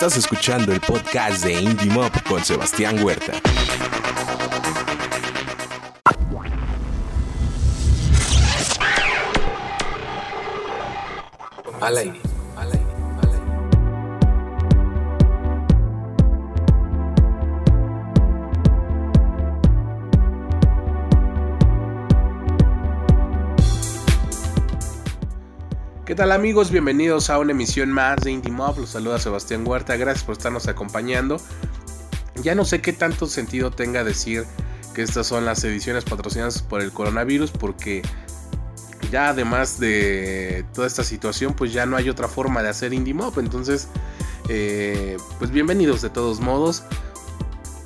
Estás escuchando el podcast de Indie Mob con Sebastián Huerta. Al aire. ¿Qué tal amigos? Bienvenidos a una emisión más de Indie Mob. Los saluda Sebastián Huerta. Gracias por estarnos acompañando. Ya no sé qué tanto sentido tenga decir que estas son las ediciones patrocinadas por el coronavirus porque ya además de toda esta situación pues ya no hay otra forma de hacer Indie Mob. Entonces eh, pues bienvenidos de todos modos.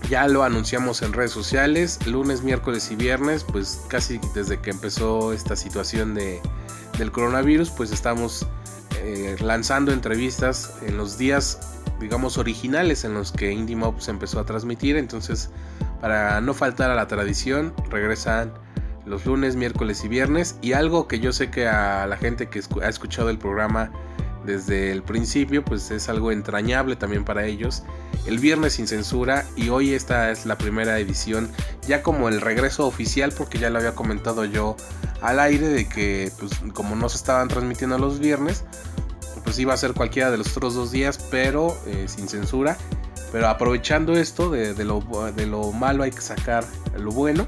Ya lo anunciamos en redes sociales, lunes, miércoles y viernes, pues casi desde que empezó esta situación de, del coronavirus, pues estamos eh, lanzando entrevistas en los días, digamos, originales en los que Indie se empezó a transmitir. Entonces, para no faltar a la tradición, regresan los lunes, miércoles y viernes. Y algo que yo sé que a la gente que ha escuchado el programa desde el principio, pues es algo entrañable también para ellos. El viernes sin censura y hoy esta es la primera edición, ya como el regreso oficial, porque ya lo había comentado yo al aire de que pues como no se estaban transmitiendo los viernes, pues iba a ser cualquiera de los otros dos días, pero eh, sin censura. Pero aprovechando esto, de, lo, malo hay que sacar lo bueno.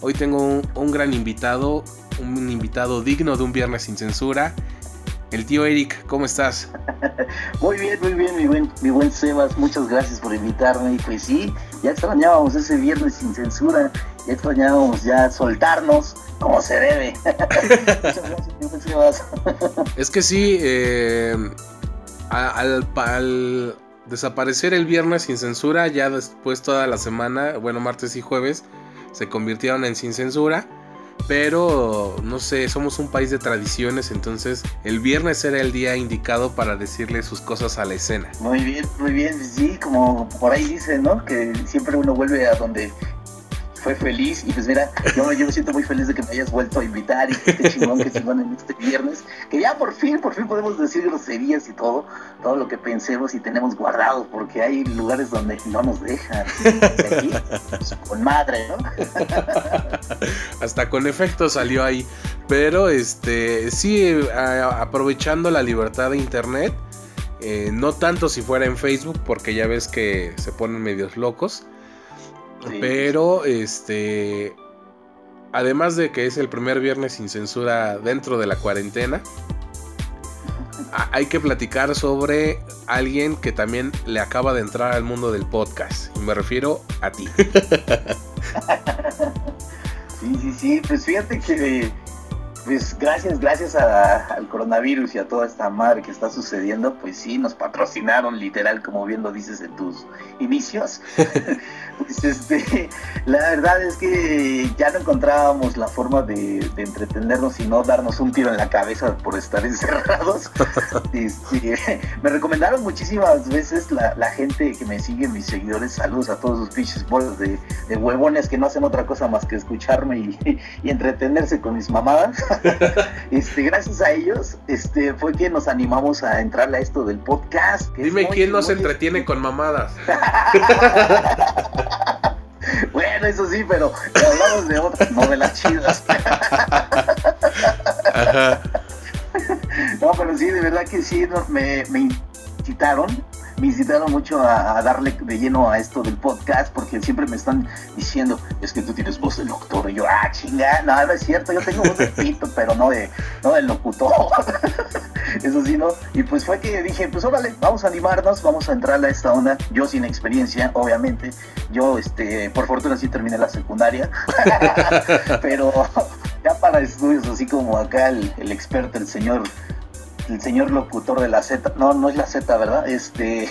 Hoy tengo un gran invitado, un invitado digno de un viernes sin censura el tío Eric, ¿cómo estás? muy bien, muy bien, mi buen, mi buen Sebas, muchas gracias por invitarme. Y pues sí, ya extrañábamos ese viernes sin censura, ya extrañábamos ya soltarnos como se debe. muchas gracias, mi buen Sebas. es que sí, eh, al, al desaparecer el viernes sin censura, ya después toda la semana, bueno, martes y jueves, se convirtieron en sin censura pero no sé, somos un país de tradiciones, entonces el viernes era el día indicado para decirle sus cosas a la escena. Muy bien, muy bien, sí, como por ahí dicen, ¿no? Que siempre uno vuelve a donde fue feliz y pues mira, yo, yo me siento muy feliz de que me hayas vuelto a invitar y qué chingón, qué chingón en este viernes, que ya por fin, por fin podemos decir groserías y todo, todo lo que pensemos y tenemos guardado, porque hay lugares donde no nos dejan, aquí, pues, con madre, ¿no? Hasta con efecto salió ahí, pero este, sí, aprovechando la libertad de internet, eh, no tanto si fuera en Facebook, porque ya ves que se ponen medios locos. Pero, este. Además de que es el primer viernes sin censura dentro de la cuarentena, hay que platicar sobre alguien que también le acaba de entrar al mundo del podcast. Y me refiero a ti. sí, sí, sí. Pues fíjate que pues gracias, gracias al coronavirus y a toda esta madre que está sucediendo, pues sí, nos patrocinaron literal, como bien lo dices en tus inicios. pues este, la verdad es que ya no encontrábamos la forma de, entretenernos y no darnos un tiro en la cabeza por estar encerrados. Este, me recomendaron muchísimas veces la, gente que me sigue, mis seguidores, saludos a todos sus pinches bolas de, huevones que no hacen otra cosa más que escucharme y, y entretenerse con mis mamadas. este, gracias a ellos, este, fue que nos animamos a entrar a esto del podcast. Dime quién no se entretiene con mamadas. bueno, eso sí, pero hablamos de otras, no de las chidas. no, pero sí, de verdad que sí, me, me incitaron me incitaron mucho a, darle de lleno a esto del podcast porque siempre me están diciendo, es que tú tienes voz de locutor. Y yo, ah, chinga, no, no es cierto, yo tengo voz de pito, pero no de, no de locutor. Eso sí, ¿no? Y pues fue que dije, pues órale, vamos a animarnos, vamos a entrar a esta onda. Yo sin experiencia, obviamente. Yo, este, por fortuna sí terminé la secundaria. pero ya para estudios así como acá el, experto, el señor el señor locutor de la Z, no, no es la Z, ¿verdad? Este,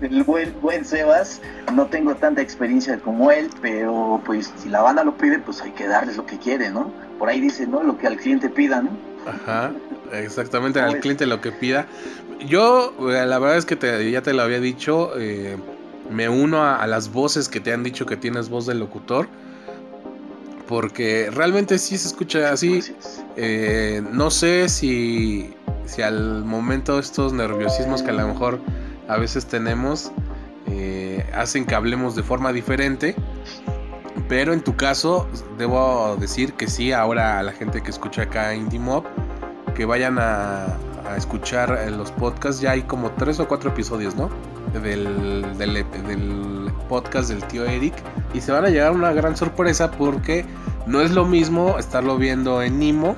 el buen, buen Sebas, no tengo tanta experiencia como él, pero pues si la banda lo pide, pues hay que darles lo que quiere, ¿no? Por ahí dice, ¿no? Lo que al cliente pida, ¿no? Ajá, exactamente, al cliente lo que pida. Yo, eh, la verdad es que ya te lo había dicho, eh, me uno a, a las voces que te han dicho que tienes voz de locutor porque realmente sí se escucha así. Eh, no sé si si al momento estos nerviosismos que a lo mejor a veces tenemos eh, hacen que hablemos de forma diferente. Pero en tu caso, debo decir que sí, ahora a la gente que escucha acá Indie Mob, que vayan a, escuchar los podcasts, ya hay como tres o cuatro episodios, ¿no? Del, del, del, podcast del tío Eric. Y se van a llegar una gran sorpresa porque no es lo mismo estarlo viendo en Nimo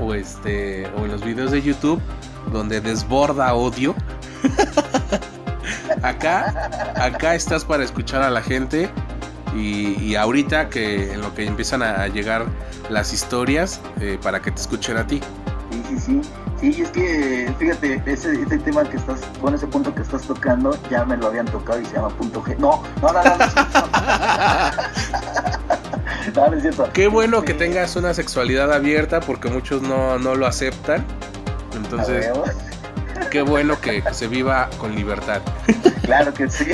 o, este, o en los videos de YouTube, donde desborda odio. acá, acá estás para escuchar a la gente y, ahorita que en lo que empiezan a llegar las historias eh, para que te escuchen a ti. Sí, sí, sí. Sí, es que fíjate, ese, ese tema que estás, con ese punto que estás tocando, ya me lo habían tocado y se llama punto G. No, no, no, no. no, no es cierto. Qué bueno que este, tengas una sexualidad abierta porque muchos no, no lo aceptan. Entonces, qué bueno que se viva con libertad. Claro que sí.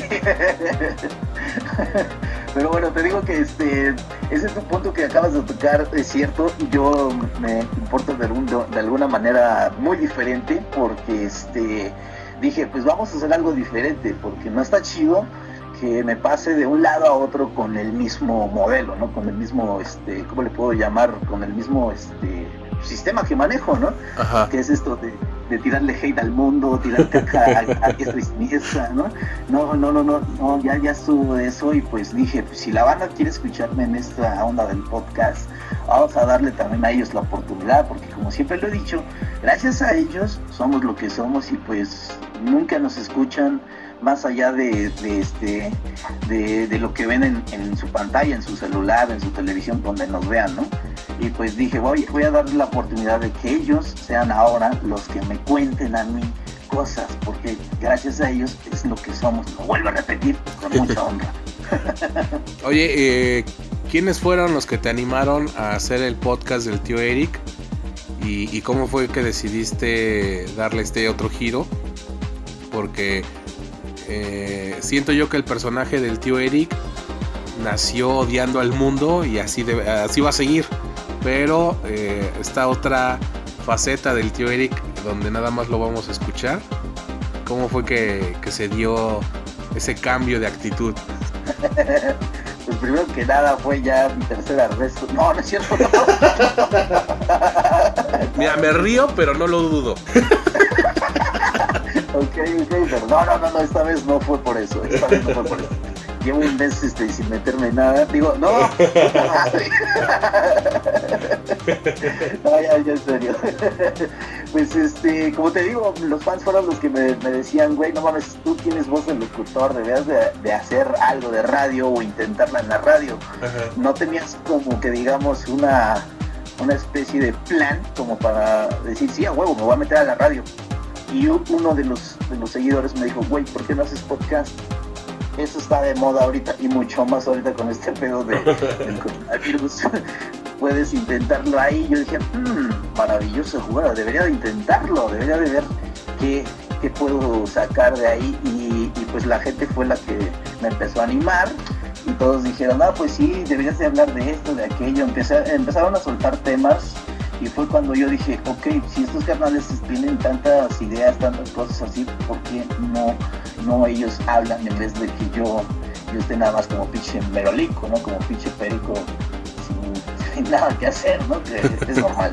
Pero bueno, te digo que este, ese es un punto que acabas de tocar, es cierto, yo me importo de, de alguna manera muy diferente porque este, dije, pues vamos a hacer algo diferente, porque no está chido que me pase de un lado a otro con el mismo modelo, ¿no? Con el mismo, este, ¿cómo le puedo llamar? Con el mismo, este, sistema que manejo, ¿no? Ajá. Que es esto de, tirarle hate al mundo, tirar caca a, a diestra y siniestra, ¿no? No, no, no, no, no, ya, ya estuvo eso y pues dije, pues si la banda quiere escucharme en esta onda del podcast, vamos a darle también a ellos la oportunidad, porque como siempre lo he dicho, gracias a ellos somos lo que somos y pues nunca nos escuchan más allá de, este de, lo que ven en, su pantalla, en su celular, en su televisión, donde nos vean, ¿no? Y pues dije, voy, voy a darle la oportunidad de que ellos sean ahora los que me cuenten a mí cosas, porque gracias a ellos es lo que somos. Lo vuelvo a repetir con mucha honra. Oye, eh, ¿quiénes fueron los que te animaron a hacer el podcast del tío Eric? ¿Y, y cómo fue que decidiste darle este otro giro? Porque eh, siento yo que el personaje del tío Eric nació odiando al mundo y así, así va a seguir. Pero eh, esta otra faceta del tío Eric donde nada más lo vamos a escuchar. ¿Cómo fue que, se dio ese cambio de actitud? Pues primero que nada fue ya mi tercera vez. No, no es cierto. Mira, me río, pero no lo dudo. No, no, no, no, esta vez no fue por eso. Esta vez no fue por eso. Llevo un mes este, sin meterme nada. Digo, no. Ay, ay, en serio. pues este, como te digo, los fans fueron los que me, decían, güey, no mames, tú tienes voz de locutor, debías de, hacer algo de radio o intentarla en la radio. No tenías como que digamos una una especie de plan como para decir, sí, a huevo, me voy a meter a la radio. Y uno de los, de los seguidores me dijo, güey, ¿por qué no haces podcast? Eso está de moda ahorita y mucho más ahorita con este pedo de, del coronavirus. Puedes intentarlo ahí. Yo dije, mmm, maravilloso jugador, debería de intentarlo, debería de ver qué, qué puedo sacar de ahí. Y, pues la gente fue la que me empezó a animar y todos dijeron, ah, pues sí, deberías de hablar de esto, de aquello. Empezaron a soltar temas y fue cuando yo dije, ok, si estos carnales tienen tantas ideas, tantas cosas así, ¿por qué no, no ellos hablan en vez de que yo, yo esté nada más como pinche merolico, ¿no? Como pinche perico sin, nada que hacer, ¿no? Que es normal.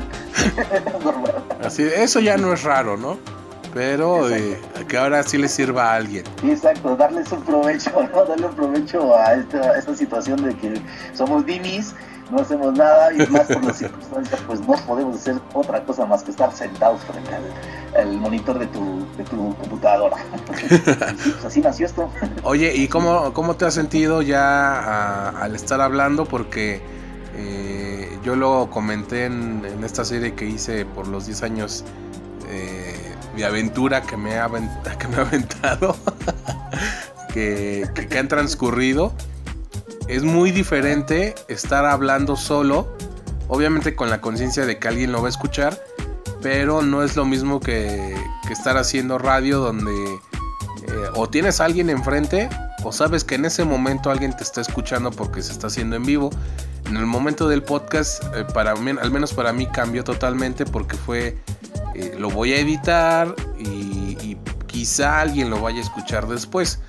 Así, eso ya no es raro, ¿no? Pero eh, que ahora sí le sirva a alguien. Exacto, darles un provecho, ¿no? Darle un provecho a esta, esta situación de que somos dimis no hacemos nada y más por las circunstancias, pues no podemos hacer otra cosa más que estar sentados frente al, monitor de tu, de tu computadora. pues así nació esto. Oye, ¿y cómo, cómo te has sentido ya al estar hablando? Porque eh, yo lo comenté en, esta serie que hice por los 10 años eh, de aventura que me ha, que me ha aventado, que, que han transcurrido es muy diferente estar hablando solo, obviamente con la conciencia de que alguien lo va a escuchar, pero no es lo mismo que, estar haciendo radio donde eh, o tienes a alguien enfrente o sabes que en ese momento alguien te está escuchando porque se está haciendo en vivo. En el momento del podcast, eh, para al menos para mí cambió totalmente porque fue eh, lo voy a editar y quizá alguien lo vaya a escuchar después.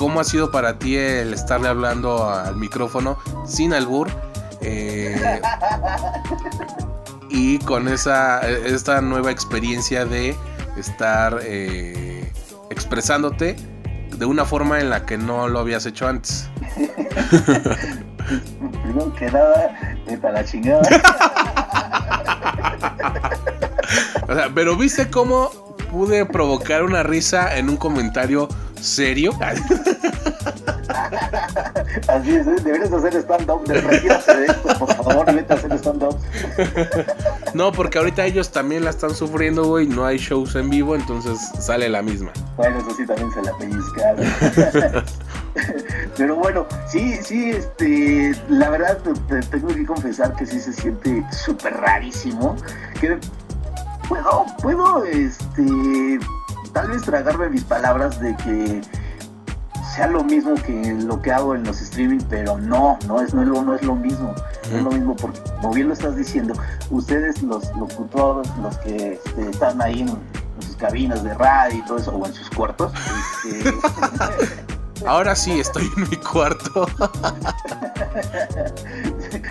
¿Cómo ha sido para ti el estarle hablando al micrófono sin albur? Eh, y con esa esta nueva experiencia de estar eh, expresándote de una forma en la que no lo habías hecho antes. Primero que nada, para la chingada. o sea, pero viste cómo pude provocar una risa en un comentario serio. Así es, ¿eh? deberías hacer stand-up. Retírate de esto, por favor, vete a hacer stand-up. No, porque ahorita ellos también la están sufriendo, güey. No hay shows en vivo, entonces sale la misma. Bueno, eso sí también se la pellizcaron. Pero bueno, sí, sí, este, la verdad te, tengo que confesar que sí se siente súper rarísimo. Que puedo, puedo, este, tal vez tragarme mis palabras de que sea lo mismo que lo que hago en los streaming, pero no, no es, no es, lo, no es lo mismo. No es lo mismo porque, como bien lo estás diciendo, ustedes los locutores, los que este, están ahí en, sus cabinas de radio y todo eso, o en sus cuartos, este, Ahora sí, estoy en mi cuarto.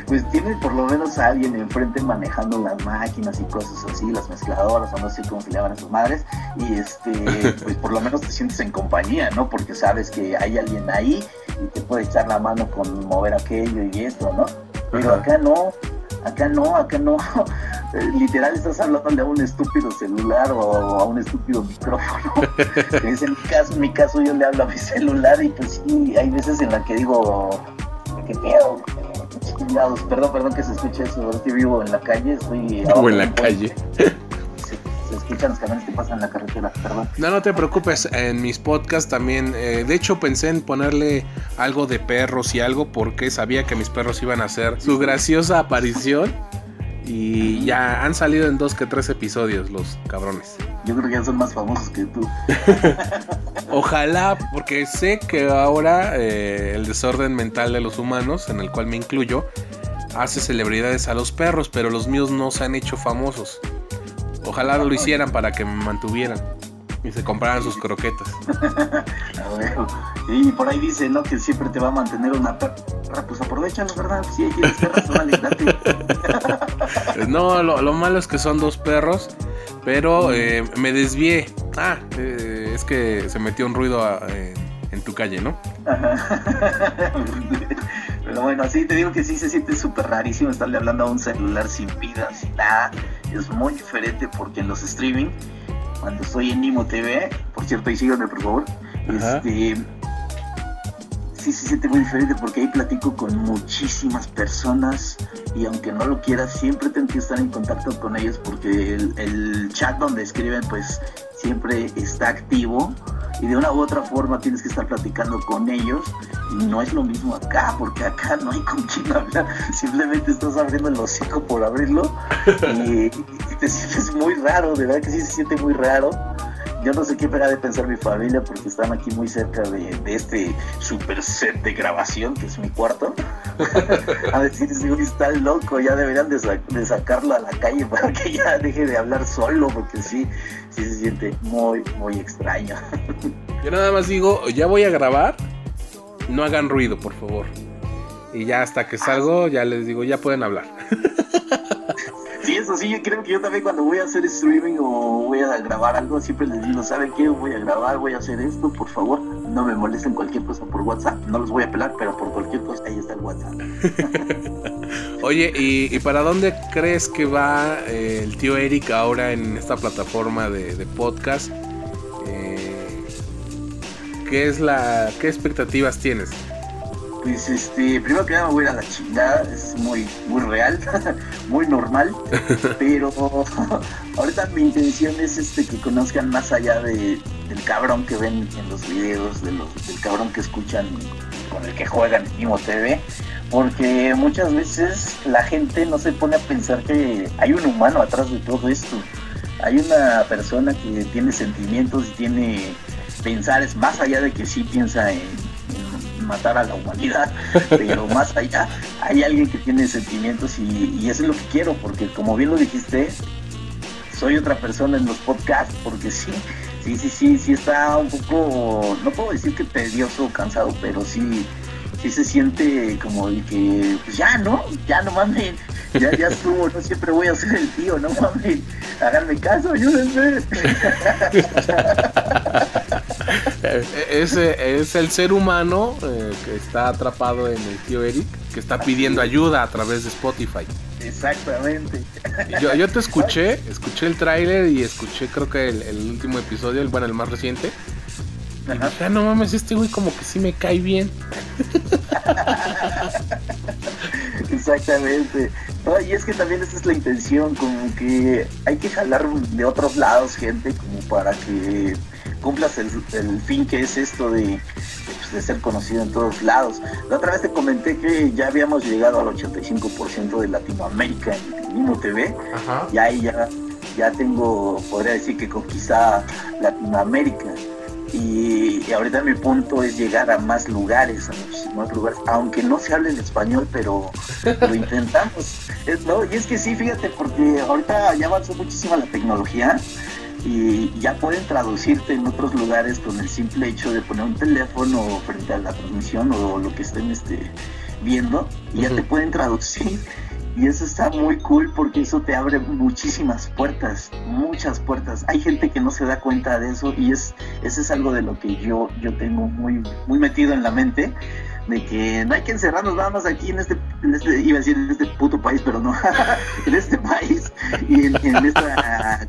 pues tienen por lo menos a alguien enfrente manejando las máquinas y cosas así, las mezcladoras, o no sé cómo se llaman a sus madres, y este, pues por lo menos te sientes en compañía, ¿no? Porque sabes que hay alguien ahí y te puede echar la mano con mover aquello y esto, ¿no? Pero acá no, acá no, acá no. Literal estás hablando a un estúpido celular o a un estúpido micrófono. en mi caso, en mi caso yo le hablo a mi celular y pues sí, hay veces en la que digo, ¿qué pedo? Perdón, perdón que se escuche eso. Estoy vivo en la calle, estoy. Vivo en la calle. Se, escuchan los camiones que pasan en la carretera, perdón. No, no te preocupes. En mis podcasts también. Eh, de hecho, pensé en ponerle algo de perros y algo porque sabía que mis perros iban a hacer su graciosa aparición. Y ya han salido en dos que tres episodios los cabrones. Yo creo que ya son más famosos que tú. Ojalá, porque sé que ahora eh, el desorden mental de los humanos, en el cual me incluyo, hace celebridades a los perros, pero los míos no se han hecho famosos. Ojalá lo hicieran para que me mantuvieran y se compraran sus croquetas. y por ahí dice, ¿no? Que siempre te va a mantener una perra. Pues aprovechalo, ¿verdad? Si hay perras, vale, No, lo, malo es que son dos perros, pero eh, me desvié. Ah, eh, es que se metió un ruido en tu calle, ¿no? Pero bueno, sí, te digo que sí se siente súper rarísimo estarle hablando a un celular sin vida, sin nada. Es muy diferente porque en los streaming cuando estoy en Nimo TV, por cierto, y síganme por favor, este, sí se siente muy diferente porque ahí platico con muchísimas personas y aunque no lo quieras, siempre tengo que estar en contacto con ellos porque el, chat donde escriben pues siempre está activo y de una u otra forma tienes que estar platicando con ellos y no es lo mismo acá porque acá no hay con quién hablar. Simplemente estás abriendo el hocico por abrirlo y, te sientes muy raro de verdad que sí se siente muy raro yo no sé qué pega de pensar mi familia porque están aquí muy cerca de, este super set de grabación que es mi cuarto. a decir, si está loco, ya deberían de, sacarlo a la calle para que ya deje de hablar solo porque sí, sí se siente muy, muy extraño. Yo nada más digo, ya voy a grabar, no hagan ruido, por favor. Y ya hasta que salgo, ya les digo, ya pueden hablar. Sí, eso sí, yo creo que yo también cuando voy a hacer streaming o voy a grabar algo, siempre les digo, ¿saben qué? Voy a grabar, voy a hacer esto, por favor, no me molesten cualquier cosa por WhatsApp. No los voy a pelar, pero por cualquier cosa, ahí está el WhatsApp. Oye, ¿y, para dónde crees que va eh, el tío Eric ahora en esta plataforma de, podcast? Eh, ¿Qué es la, qué expectativas tienes? Pues este, primero que nada me voy a la chingada, es muy, muy real, muy normal, pero ahorita mi intención es este que conozcan más allá de, del cabrón que ven en los videos, de los, del cabrón que escuchan con el que juegan en Imo TV, porque muchas veces la gente no se pone a pensar que hay un humano atrás de todo esto, hay una persona que tiene sentimientos y tiene pensares más allá de que sí piensa en matar a la humanidad, pero más allá hay alguien que tiene sentimientos y, eso es lo que quiero, porque como bien lo dijiste, soy otra persona en los podcasts, porque sí, sí, sí, sí, sí está un poco, no puedo decir que tedioso o cansado, pero sí, sí se siente como el que, pues ya, ¿no? Ya no mames, ya, ya estuvo, no siempre voy a ser el tío, no mames, háganme caso, ayúdenme. Ese es el ser humano eh, que está atrapado en el tío Eric, que está pidiendo ayuda a través de Spotify. Exactamente. Yo, yo te escuché, escuché el tráiler y escuché creo que el, el, último episodio, el bueno, el más reciente. Y dije, ah, no mames, este güey como que sí me cae bien. Exactamente. y es que también esa es la intención, como que hay que jalar de otros lados gente como para que cumplas el, el fin que es esto de, pues, de, ser conocido en todos lados. La otra vez te comenté que ya habíamos llegado al 85% de Latinoamérica en Mimo TV. Ajá. Y ahí ya, ya tengo, podría decir que conquista Latinoamérica. Y, ahorita mi punto es llegar a más lugares, a muchísimos lugares, aunque no se hable en español, pero lo intentamos. Es, no, y es que sí, fíjate, porque ahorita ya avanzó muchísimo la tecnología y ya pueden traducirte en otros lugares con el simple hecho de poner un teléfono frente a la transmisión o lo que estén este, viendo y ya te pueden traducir. Y eso está muy cool porque eso te abre muchísimas puertas, muchas puertas. Hay gente que no se da cuenta de eso y es eso es algo de lo que yo yo tengo muy muy metido en la mente de que no hay que encerrarnos nada más aquí en este, en este iba a decir en este puto país, pero no, en este país y en, en esta...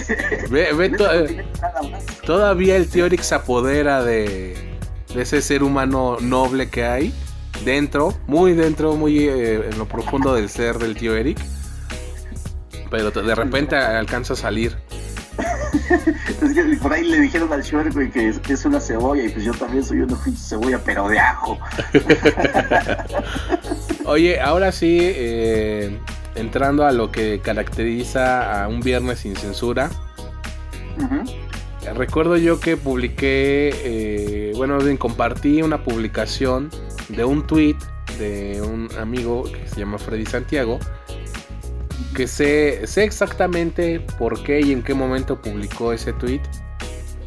ve, ve to todavía el Teorix se apodera de, de ese ser humano noble que hay dentro, muy dentro, muy eh, en lo profundo del ser del tío Eric. Pero de repente alcanza a salir. es que por ahí le dijeron al Shuer, que es, es, una cebolla y pues yo también soy una cebolla, pero de ajo. Oye, ahora sí, eh, entrando a lo que caracteriza a un viernes sin censura. Recuerdo yo que publiqué, eh, bueno, compartí una publicación de un tweet de un amigo que se llama Freddy Santiago, que sé, sé exactamente por qué y en qué momento publicó ese tweet,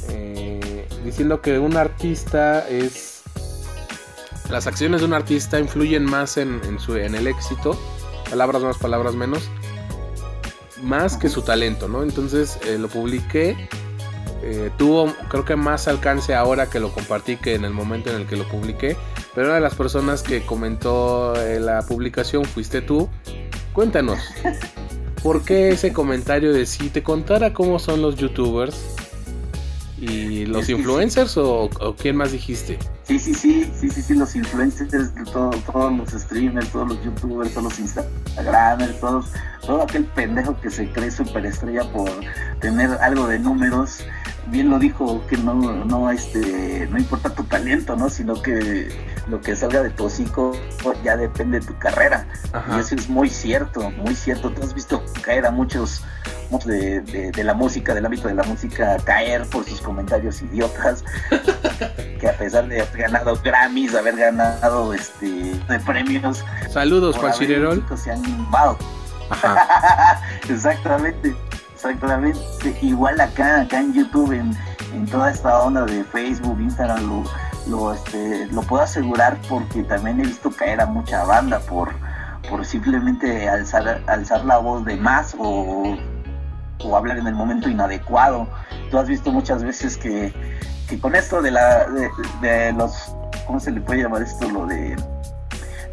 eh, diciendo que un artista es... Las acciones de un artista influyen más en, su, en el éxito, palabras más, palabras menos, más que su talento, ¿no? Entonces eh, lo publiqué eh, tuvo creo que más alcance ahora que lo compartí que en el momento en el que lo publiqué. Pero una de las personas que comentó la publicación fuiste tú. Cuéntanos, ¿por qué ese comentario de si te contara cómo son los youtubers? ¿Y los influencers o, o, quién más dijiste? Sí, sí, sí, sí, sí, sí, los influencers, todo, todos los streamers, todos los youtubers, todos los instagramers, todos, todo aquel pendejo que se cree superestrella por tener algo de números bien lo dijo que no, no, este, no importa tu talento, ¿no? Sino que lo que salga de tu hocico ya depende de tu carrera. Y eso es muy cierto, muy cierto. Tú has visto caer a muchos, de, de, la música, del ámbito de la música, caer por sus comentarios idiotas. que a pesar de haber ganado Grammys, haber ganado este de premios. Saludos, Juan Cirerol. Se han Exactamente. Exactamente. Igual acá, acá en YouTube, en, toda esta onda de Facebook, Instagram, lo, lo, este, lo puedo asegurar porque también he visto caer a mucha banda por, por simplemente alzar, alzar la voz de más o, o hablar en el momento inadecuado. Tú has visto muchas veces que, que con esto de, la, de, los, ¿cómo se le puede llamar esto? Lo de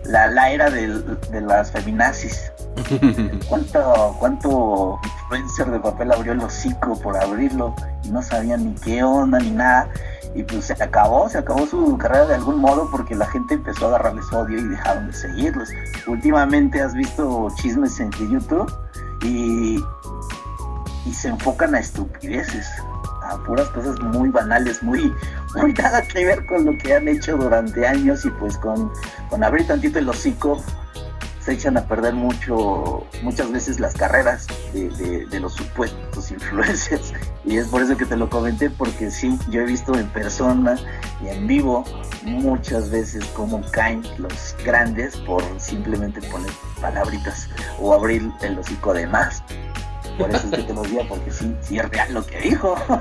la, la era de, de las feminazis ¿Cuánto, cuánto influencer de papel abrió el hocico por abrirlo y no sabían ni qué onda ni nada? Y pues se acabó, se acabó su carrera de algún modo porque la gente empezó a agarrarles odio y dejaron de seguirlos. Últimamente has visto chismes en YouTube y, y se enfocan a estupideces, a puras cosas muy banales, muy, muy nada que ver con lo que han hecho durante años y pues con, con abrir tantito el hocico se echan a perder mucho, muchas veces las carreras de, los supuestos influencers. Y es por eso que te lo comenté, porque sí, yo he visto en persona y en vivo muchas veces cómo caen los grandes por simplemente poner palabritas o abrir el hocico de más. Por eso es que te lo digo, porque sí, sí es real lo que dijo.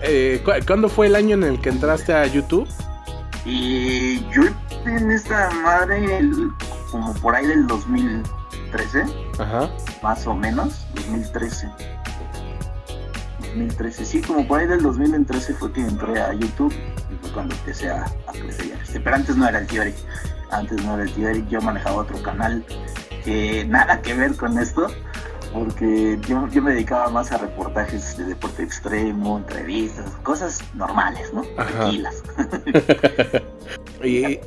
Eh, ¿Cuándo fue el año en el que entraste a YouTube? Y yo en esta madre como por ahí del 2013, Ajá. más o menos, 2013. 2013, sí, como por ahí del 2013 fue que entré a YouTube y fue cuando empecé a, a crecer. Este, pero antes no era el tío Eric, antes no era el tío Eric, yo manejaba otro canal que nada que ver con esto, porque yo, yo me dedicaba más a reportajes de deporte extremo, entrevistas, cosas normales, ¿no? Tranquilas. y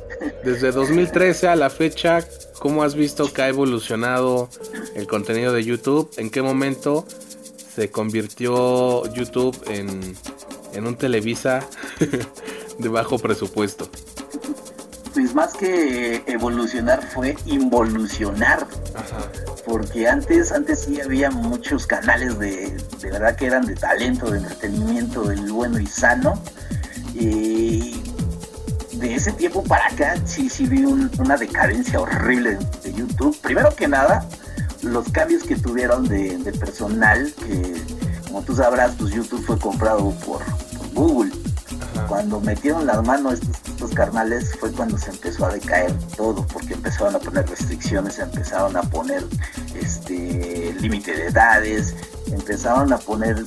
desde 2013 a la fecha, ¿cómo has visto que ha evolucionado el contenido de YouTube? ¿En qué momento se convirtió YouTube en, en un Televisa de bajo presupuesto? Pues más que evolucionar fue involucionar. Porque antes, antes sí había muchos canales de, de verdad que eran de talento, de entretenimiento, del bueno y sano. Y de ese tiempo para acá sí, sí vi una decadencia horrible de YouTube. Primero que nada, los cambios que tuvieron de, personal, que como tú sabrás, pues YouTube fue comprado por, Google. Cuando metieron las manos estos, estos, carnales fue cuando se empezó a decaer todo, porque empezaron a poner restricciones, empezaron a poner este límite de edades, empezaron a poner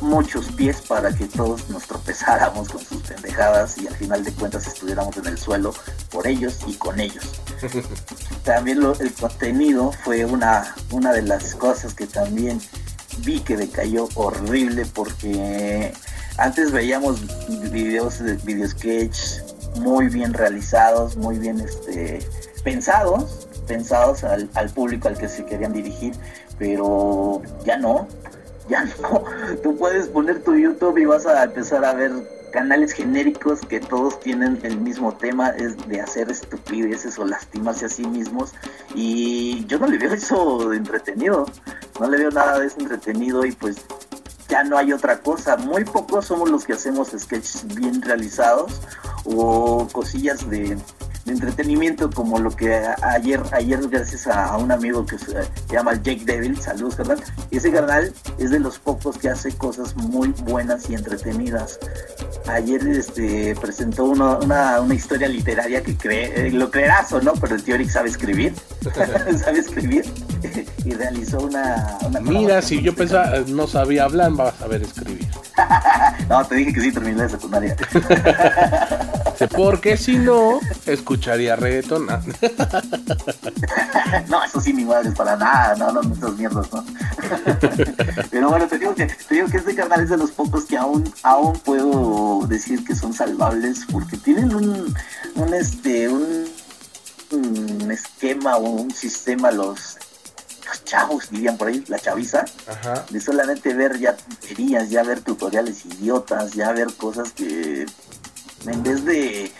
muchos pies para que todos nos tropezáramos con sus pendejadas y al final de cuentas estuviéramos en el suelo por ellos y con ellos. también el contenido fue una, una de las cosas que también vi que decayó horrible porque antes veíamos videos de video sketch muy bien realizados, muy bien este, pensados, pensados al, al público al que se querían dirigir, pero ya no, ya no. Tú puedes poner tu YouTube y vas a empezar a ver canales genéricos que todos tienen el mismo tema, es de hacer estupideces o lastimarse a sí mismos. Y yo no le veo eso entretenido, no le veo nada de eso entretenido y pues ya no hay otra cosa. Muy pocos somos los que hacemos sketches bien realizados o cosillas de entretenimiento como lo que ayer, ayer gracias a, un amigo que se, llama Jake Devil, saludos carnal, ese canal es de los pocos que hace cosas muy buenas y entretenidas. Ayer este, presentó una, una, historia literaria que cree, eh, lo creerás o no, pero el tío Eric sabe escribir, sabe escribir y realizó una... Mira, si yo pensaba, no sabía hablar, va a saber escribir. no, te dije que sí terminé de secundaria. Porque si no, escucharía reggaeton. no, eso sí, ni madre, para nada. No, no, esas mierdas, ¿no? Pero bueno, te digo, que, te digo que este canal es de los pocos que aún, aún puedo decir que son salvables porque tienen un, un este, un, un esquema o un sistema los chavos, dirían por ahí, la chaviza, de solamente ver ya tonterías, ya ver tutoriales idiotas, ya ver cosas que en vez de,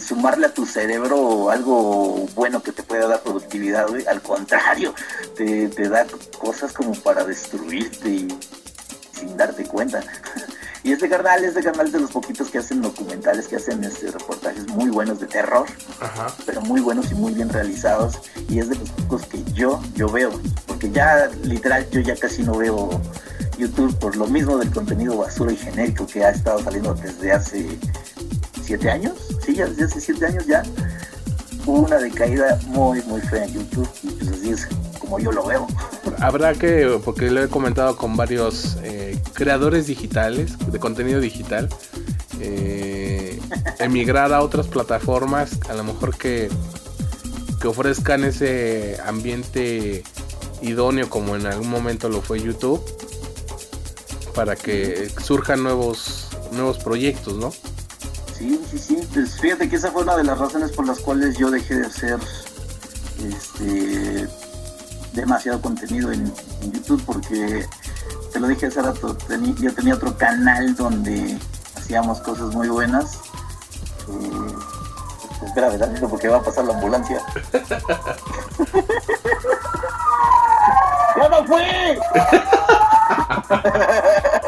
sumarle a tu cerebro algo bueno que te pueda dar productividad, al contrario, te, da cosas como para destruirte y sin darte cuenta. Y este canal es de canal de los poquitos que hacen documentales, que hacen este, reportajes muy buenos de terror, pero muy buenos y muy bien realizados. Y es de los pocos que yo, yo veo, porque ya literal yo ya casi no veo YouTube por lo mismo del contenido basura y genérico que ha estado saliendo desde hace siete años, sí, ya desde hace siete años ya, hubo una decaída muy, muy fea en YouTube y pues así es como yo lo veo. Habrá que, porque lo he comentado con varios eh, creadores digitales, de contenido digital, eh, emigrar a otras plataformas, a lo mejor que, que ofrezcan ese ambiente idóneo como en algún momento lo fue YouTube, para que surjan nuevos, nuevos proyectos, ¿no? Sí, sí, sí. Pues fíjate que esa fue una de las razones por las cuales yo dejé de hacer este, demasiado contenido en, YouTube, porque te lo dije hace rato, yo tenía otro canal donde hacíamos cosas muy buenas. Eh, espera, ¿verdad? Porque va a pasar la ambulancia. ¡Ya no fue!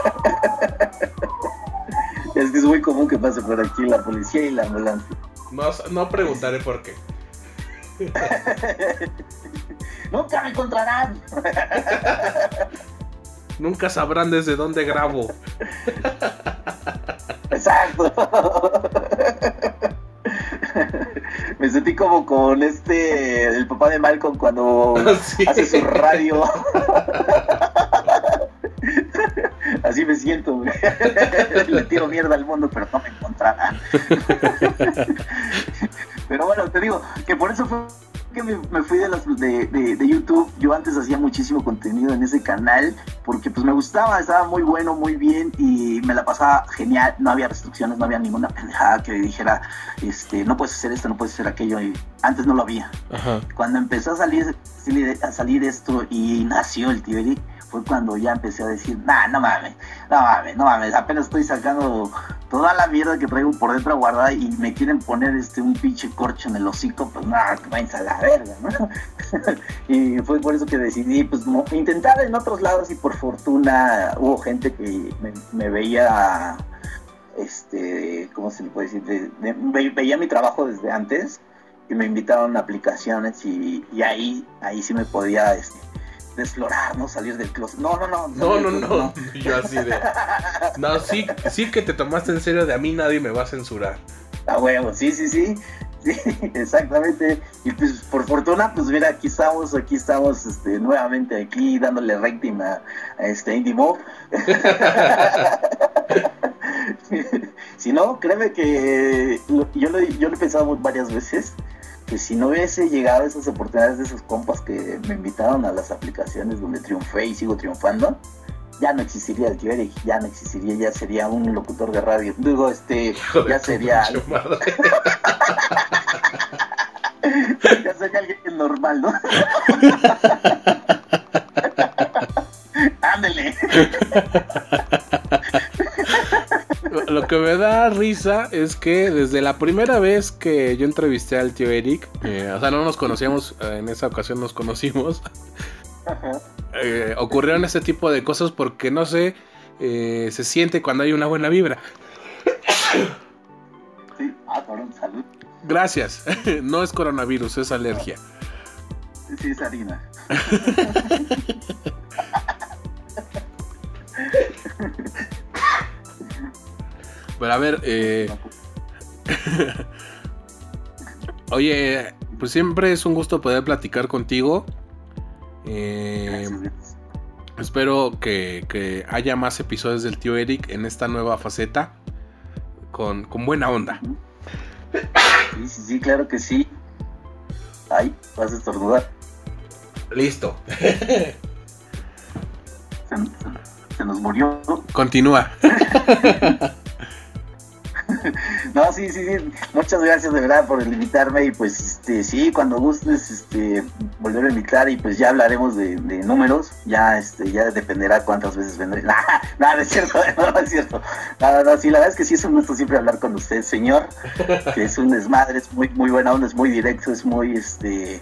Es muy común que pase por aquí la policía y la ambulancia. No, preguntaré por qué. Nunca me encontrarán. Nunca sabrán desde dónde grabo. Exacto. Me sentí como con este, el papá de Malcolm cuando hace su radio. Me siento, Le tiro mierda al mundo, pero no me encontrará. pero bueno, te digo que por eso fue que me, fui de, las, de, YouTube. Yo antes hacía muchísimo contenido en ese canal porque pues me gustaba, estaba muy bueno, muy bien y me la pasaba genial. No había restricciones, no había ninguna pendejada que dijera, este, no puedes hacer esto, no puedes hacer aquello. Y antes no lo había. Cuando empezó a salir, a salir esto y nació el tío fue cuando ya empecé a decir, nah, no mames, no mames, no mames, apenas estoy sacando toda la mierda que traigo por dentro guardada y me quieren poner este un pinche corcho en el hocico, pues nada, que vayan a la verga, ¿no? y fue por eso que decidí, pues, intentar en otros lados y por fortuna hubo gente que me, veía, este, ¿cómo se le puede decir? veía mi trabajo desde antes y me invitaron a aplicaciones y, y ahí, ahí sí me podía, este, desflorar, ¿no? Salir del closet. No, no, no. No, no, no. Yo así de. No, sí, sí que te tomaste en serio de a mí nadie me va a censurar. Ah, huevo, sí, sí, sí. Sí, exactamente. Y pues por fortuna, pues mira, aquí estamos, aquí estamos este, nuevamente aquí dándole rating a, este Indie Mob. si no, créeme que yo lo, yo lo he pensado varias veces que si no hubiese llegado a esas oportunidades de esos compas que me invitaron a las aplicaciones donde triunfé y sigo triunfando, ya no existiría el Eric, ya no existiría, ya sería un locutor de radio. Digo, este, ya sería. ya sería alguien normal, ¿no? Ándele lo que me da risa es que desde la primera vez que yo entrevisté al tío Eric, eh, o sea, no nos conocíamos, eh, en esa ocasión nos conocimos, eh, ocurrieron este tipo de cosas porque no sé, se siente cuando hay una buena vibra. Sí, ah, salud. Gracias, no es coronavirus, es alergia. Sí, es harina. Pero a ver, eh... Oye, pues siempre es un gusto poder platicar contigo. Eh, espero que, haya más episodios del tío Eric en esta nueva faceta. Con, buena onda. Sí, sí, sí, claro que sí. Ay, vas a estornudar. Listo. se nos murió. Continúa. no, sí, sí, sí. Muchas gracias de verdad por invitarme y pues este, sí, cuando gustes este, volver a invitar y pues ya hablaremos de, números. Ya este, ya dependerá cuántas veces vendré. Nada, nada, es cierto, no, es cierto. Nada, no, sí, la verdad es que sí es un gusto siempre hablar con usted, señor. Que es un desmadre, es muy, muy buena es muy directo, es muy este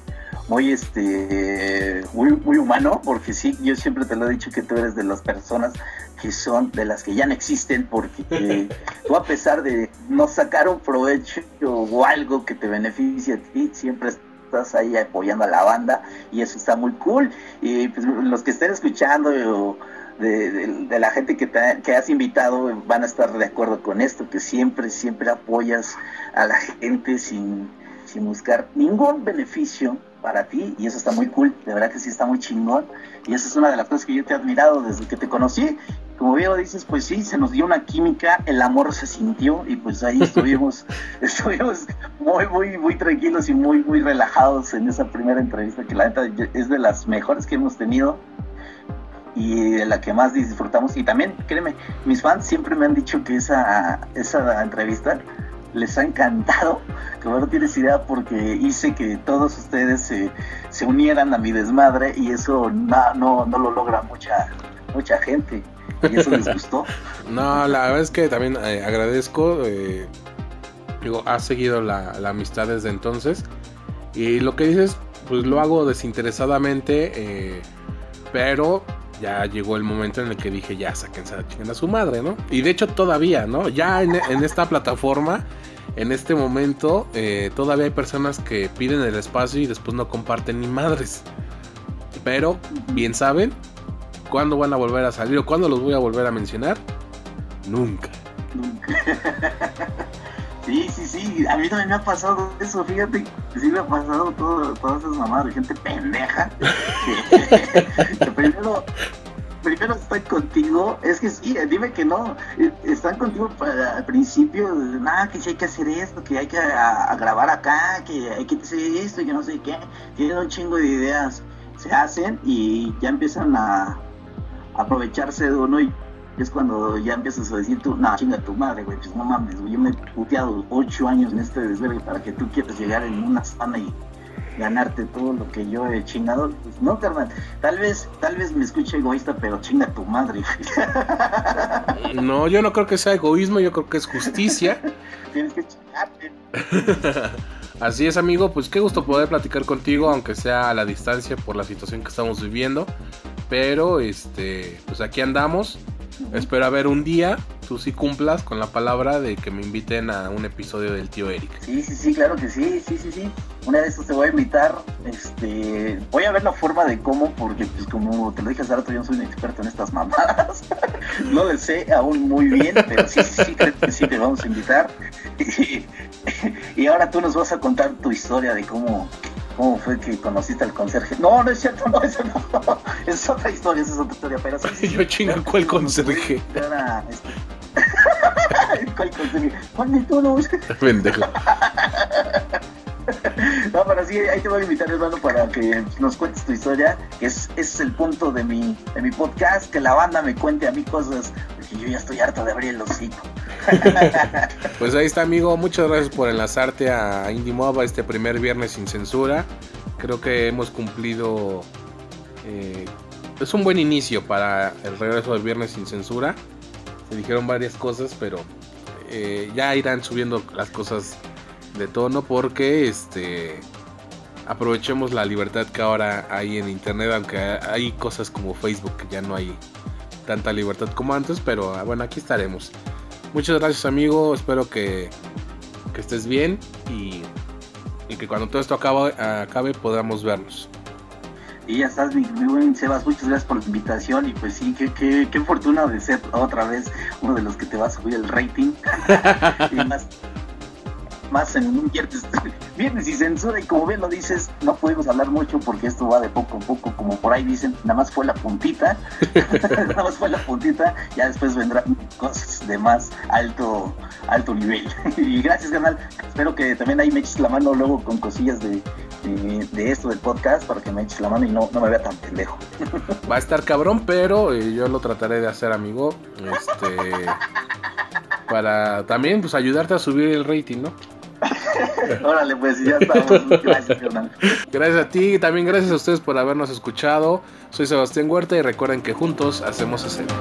muy este muy, muy humano porque sí yo siempre te lo he dicho que tú eres de las personas que son de las que ya no existen porque tú a pesar de no sacar un provecho o algo que te beneficie a ti, siempre estás ahí apoyando a la banda y eso está muy cool. Y pues, los que estén escuchando de, la gente que, que has invitado van a estar de acuerdo con esto, que siempre, siempre apoyas a la gente sin, sin buscar ningún beneficio para ti y eso está muy cool, de verdad que sí está muy chingón y esa es una de las cosas que yo te he admirado desde que te conocí. Como bien dices, pues sí, se nos dio una química, el amor se sintió y pues ahí estuvimos, estuvimos muy, muy, muy tranquilos y muy, muy relajados en esa primera entrevista que la neta es de las mejores que hemos tenido y de la que más disfrutamos. Y también, créeme, mis fans siempre me han dicho que esa, esa entrevista les ha encantado, que no tienes idea porque hice que todos ustedes se, se unieran a mi desmadre y eso no, no, no lo logra mucha, mucha gente. Y eso les gustó. no, la verdad es que también eh, agradezco. Eh, digo, has seguido la, la, amistad desde entonces. Y lo que dices, pues lo hago desinteresadamente. Eh, pero ya llegó el momento en el que dije, ya sáquense a, a su madre, ¿no? Y de hecho todavía, ¿no? Ya en, esta plataforma, en este momento, eh, todavía hay personas que piden el espacio y después no comparten ni madres. Pero, bien saben, ¿Cuándo van a volver a salir o cuándo los voy a volver a mencionar? Nunca. Sí, sí, sí, a mí también me ha pasado eso, fíjate, sí me ha pasado todo, todas esas mamadas de gente pendeja. Primero, primero están contigo, es que sí, dime que no, eh, están contigo para, al principio, nada, que sí hay que hacer esto, que hay que a, grabar acá, que hay que hacer esto que no sé qué, tienen un chingo de ideas, se hacen y ya empiezan a aprovecharse de uno y es cuando ya empiezas a decir tú, no, chinga tu madre, güey, pues no mames, güey, yo me he puteado ocho años en este desvergue para que tú quieras llegar en una sana y ganarte todo lo que yo he chingado. Pues no, carnal, tal vez, tal vez me escuche egoísta, pero chinga tu madre. No, yo no creo que sea egoísmo, yo creo que es justicia. Tienes que chingarte. Así es, amigo, pues qué gusto poder platicar contigo, aunque sea a la distancia por la situación que estamos viviendo. Pero, este, pues aquí andamos Espero a ver un día, tú sí cumplas con la palabra de que me inviten a un episodio del tío Eric. Sí, sí, sí, claro que sí, sí, sí, sí. Una de estos te voy a invitar. Este, voy a ver la forma de cómo, porque pues como te lo dije hace rato, yo no soy un experto en estas mamadas. no le sé aún muy bien, pero sí, sí, sí, creo que sí te vamos a invitar. y ahora tú nos vas a contar tu historia de cómo ¿Cómo fue que conociste al conserje? No, no es cierto, no, eso no. Es otra historia, esa es otra historia. Pero sí, Yo chingo, ¿cuál conserje? Era, este... ¿Cuál conserje? ¿Cuál de todos? Pendejo. No, pero sí, ahí te voy a invitar, hermano, para que nos cuentes tu historia, que es, es el punto de mi, de mi podcast, que la banda me cuente a mí cosas, porque yo ya estoy harto de abrir el hocico. pues ahí está, amigo. Muchas gracias por enlazarte a Indie Mob este primer viernes sin censura. Creo que hemos cumplido. Eh, es un buen inicio para el regreso del viernes sin censura. Se dijeron varias cosas, pero eh, ya irán subiendo las cosas de tono porque este aprovechemos la libertad que ahora hay en internet, aunque hay cosas como Facebook que ya no hay tanta libertad como antes, pero bueno, aquí estaremos. Muchas gracias amigo, espero que, estés bien y, que cuando todo esto acabe, acabe podamos vernos. Y ya estás, mi, buen Sebas, muchas gracias por la invitación y pues sí, qué, qué, qué fortuna de ser otra vez uno de los que te va a subir el rating. y más, más en un viernes, y censura y como bien lo dices, no podemos hablar mucho porque esto va de poco a poco, como por ahí dicen, nada más fue la puntita, nada más fue la puntita, ya después vendrán cosas de más alto, alto nivel. y gracias canal, espero que también ahí me eches la mano luego con cosillas de, de, esto del podcast para que me eches la mano y no, no me vea tan pendejo. Va a estar cabrón, pero eh, yo lo trataré de hacer, amigo. Este. para también pues ayudarte a subir el rating, ¿no? Órale, pues ya estamos. Gracias, Gracias a ti y también gracias a ustedes por habernos escuchado. Soy Sebastián Huerta y recuerden que juntos hacemos escena.